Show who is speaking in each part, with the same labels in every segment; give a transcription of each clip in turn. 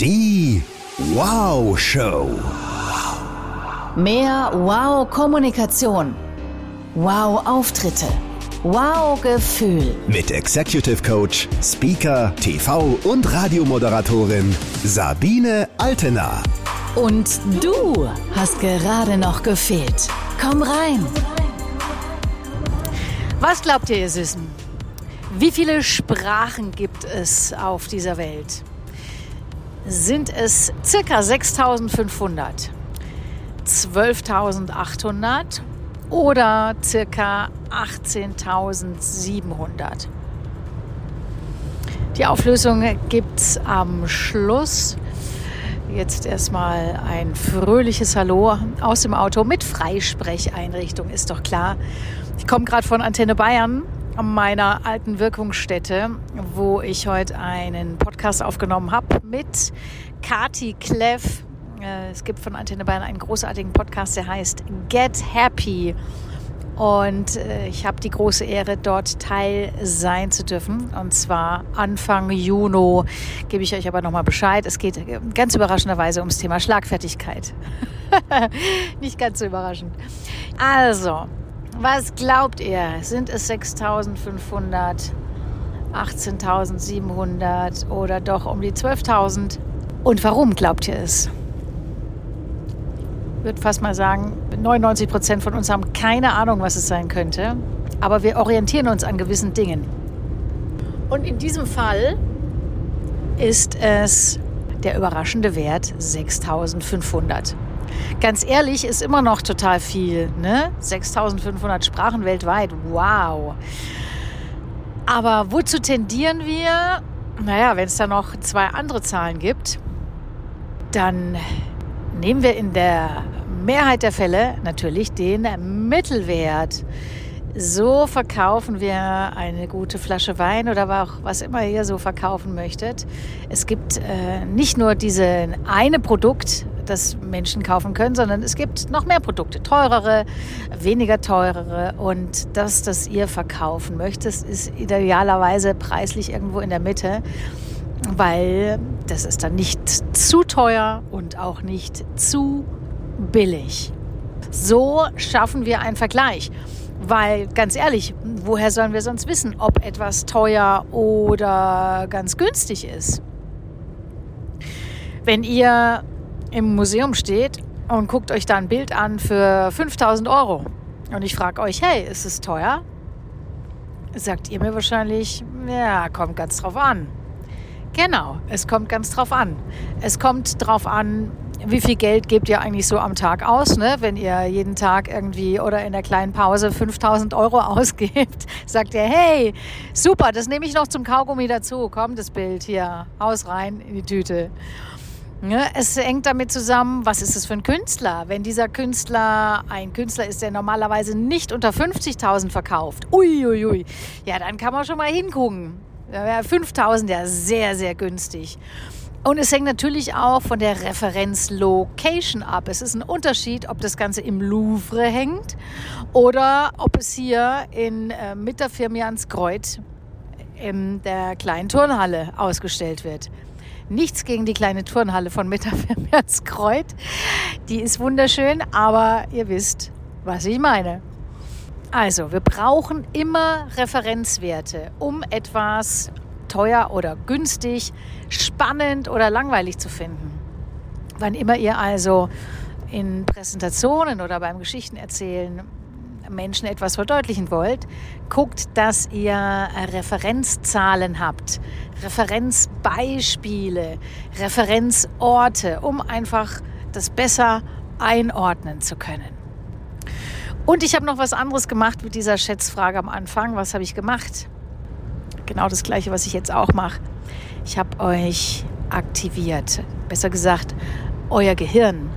Speaker 1: Die Wow Show.
Speaker 2: Mehr Wow-Kommunikation. Wow-Auftritte. Wow-Gefühl.
Speaker 1: Mit Executive Coach, Speaker, TV und Radiomoderatorin Sabine Altena.
Speaker 2: Und du hast gerade noch gefehlt. Komm rein.
Speaker 3: Was glaubt ihr, ihr Süßen? Wie viele Sprachen gibt es auf dieser Welt? Sind es circa 6500, 12.800 oder circa 18.700? Die Auflösung gibt es am Schluss. Jetzt erstmal ein fröhliches Hallo aus dem Auto mit Freisprecheinrichtung, ist doch klar. Ich komme gerade von Antenne Bayern, meiner alten Wirkungsstätte, wo ich heute einen Podcast aufgenommen habe mit Kati Kleff. Äh, es gibt von Antenne Bayern einen großartigen Podcast, der heißt Get Happy. Und äh, ich habe die große Ehre, dort Teil sein zu dürfen. Und zwar Anfang Juni gebe ich euch aber nochmal Bescheid. Es geht ganz überraschenderweise ums Thema Schlagfertigkeit. Nicht ganz so überraschend. Also, was glaubt ihr? Sind es 6500, 18.700 oder doch um die 12.000? Und warum glaubt ihr es? Ich würde fast mal sagen, 99 Prozent von uns haben keine Ahnung, was es sein könnte. Aber wir orientieren uns an gewissen Dingen. Und in diesem Fall ist es der überraschende Wert 6500. Ganz ehrlich, ist immer noch total viel. Ne? 6500 Sprachen weltweit. Wow. Aber wozu tendieren wir? Naja, wenn es da noch zwei andere Zahlen gibt, dann nehmen wir in der Mehrheit der Fälle natürlich den Mittelwert. So verkaufen wir eine gute Flasche Wein oder auch was immer ihr so verkaufen möchtet. Es gibt äh, nicht nur diese eine Produkt, das Menschen kaufen können, sondern es gibt noch mehr Produkte, teurere, weniger teurere. Und das, das ihr verkaufen möchtet, ist idealerweise preislich irgendwo in der Mitte, weil das ist dann nicht zu teuer und auch nicht zu billig. So schaffen wir einen Vergleich. Weil ganz ehrlich, woher sollen wir sonst wissen, ob etwas teuer oder ganz günstig ist? Wenn ihr im Museum steht und guckt euch da ein Bild an für 5000 Euro und ich frage euch, hey, ist es teuer? Sagt ihr mir wahrscheinlich, ja, kommt ganz drauf an. Genau, es kommt ganz drauf an. Es kommt drauf an, wie viel Geld gebt ihr eigentlich so am Tag aus, ne? wenn ihr jeden Tag irgendwie oder in der kleinen Pause 5000 Euro ausgebt, sagt ihr, hey, super, das nehme ich noch zum Kaugummi dazu, kommt das Bild hier, Haus rein in die Tüte. Ne? Es hängt damit zusammen, was ist es für ein Künstler? Wenn dieser Künstler ein Künstler ist, der normalerweise nicht unter 50.000 verkauft, uiuiui, ui, ui, ja, dann kann man schon mal hingucken. Ja, 5.000 ja sehr, sehr günstig. Und es hängt natürlich auch von der Referenzlocation ab. Es ist ein Unterschied, ob das Ganze im Louvre hängt oder ob es hier in äh, Mitterfirmianskreuz in der kleinen Turnhalle ausgestellt wird. Nichts gegen die kleine Turnhalle von Mitterfirmianskreuz. Die ist wunderschön, aber ihr wisst, was ich meine. Also, wir brauchen immer Referenzwerte, um etwas teuer oder günstig, spannend oder langweilig zu finden. Wann immer ihr also in Präsentationen oder beim Geschichtenerzählen Menschen etwas verdeutlichen wollt, guckt, dass ihr Referenzzahlen habt, Referenzbeispiele, Referenzorte, um einfach das besser einordnen zu können. Und ich habe noch was anderes gemacht mit dieser Schätzfrage am Anfang. Was habe ich gemacht? Genau das Gleiche, was ich jetzt auch mache. Ich habe euch aktiviert, besser gesagt, euer Gehirn.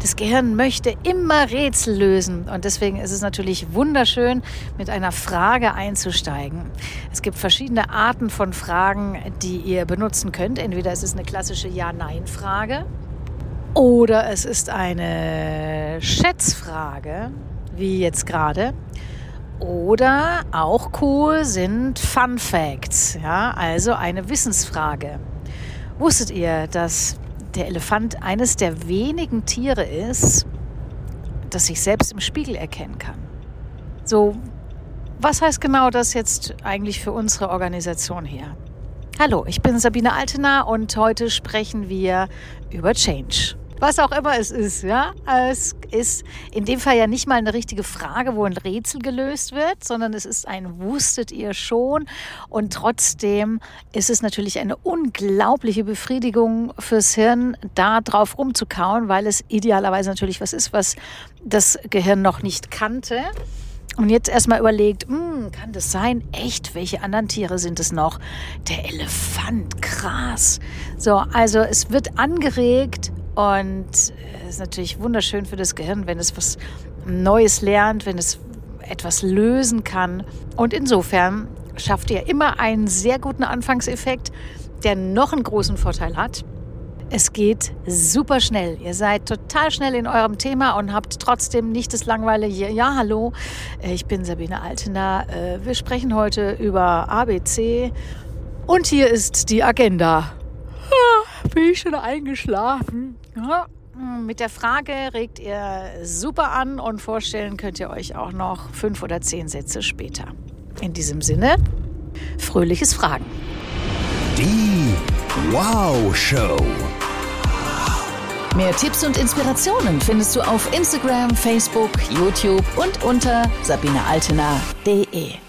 Speaker 3: Das Gehirn möchte immer Rätsel lösen und deswegen ist es natürlich wunderschön, mit einer Frage einzusteigen. Es gibt verschiedene Arten von Fragen, die ihr benutzen könnt. Entweder es ist eine klassische Ja-Nein-Frage oder es ist eine Schätzfrage, wie jetzt gerade. Oder auch cool sind Fun Facts, ja, also eine Wissensfrage. Wusstet ihr, dass der Elefant eines der wenigen Tiere ist, das sich selbst im Spiegel erkennen kann? So, was heißt genau das jetzt eigentlich für unsere Organisation hier? Hallo, ich bin Sabine Altener und heute sprechen wir über Change was auch immer es ist. Ja? Es ist in dem Fall ja nicht mal eine richtige Frage, wo ein Rätsel gelöst wird, sondern es ist ein Wusstet ihr schon. Und trotzdem ist es natürlich eine unglaubliche Befriedigung fürs Hirn, da drauf rumzukauen, weil es idealerweise natürlich was ist, was das Gehirn noch nicht kannte. Und jetzt erstmal überlegt, hm, kann das sein? Echt? Welche anderen Tiere sind es noch? Der Elefant, krass. So, also es wird angeregt, und es ist natürlich wunderschön für das Gehirn, wenn es was Neues lernt, wenn es etwas lösen kann. Und insofern schafft ihr immer einen sehr guten Anfangseffekt, der noch einen großen Vorteil hat. Es geht super schnell. Ihr seid total schnell in eurem Thema und habt trotzdem nicht das Langweilige. Ja, hallo, ich bin Sabine Altener. Äh, wir sprechen heute über ABC und hier ist die Agenda. Bin ich schon eingeschlafen? Ja, mit der Frage regt ihr super an und vorstellen könnt ihr euch auch noch fünf oder zehn Sätze später. In diesem Sinne, fröhliches Fragen.
Speaker 1: Die Wow Show.
Speaker 2: Mehr Tipps und Inspirationen findest du auf Instagram, Facebook, YouTube und unter sabinealtener.de.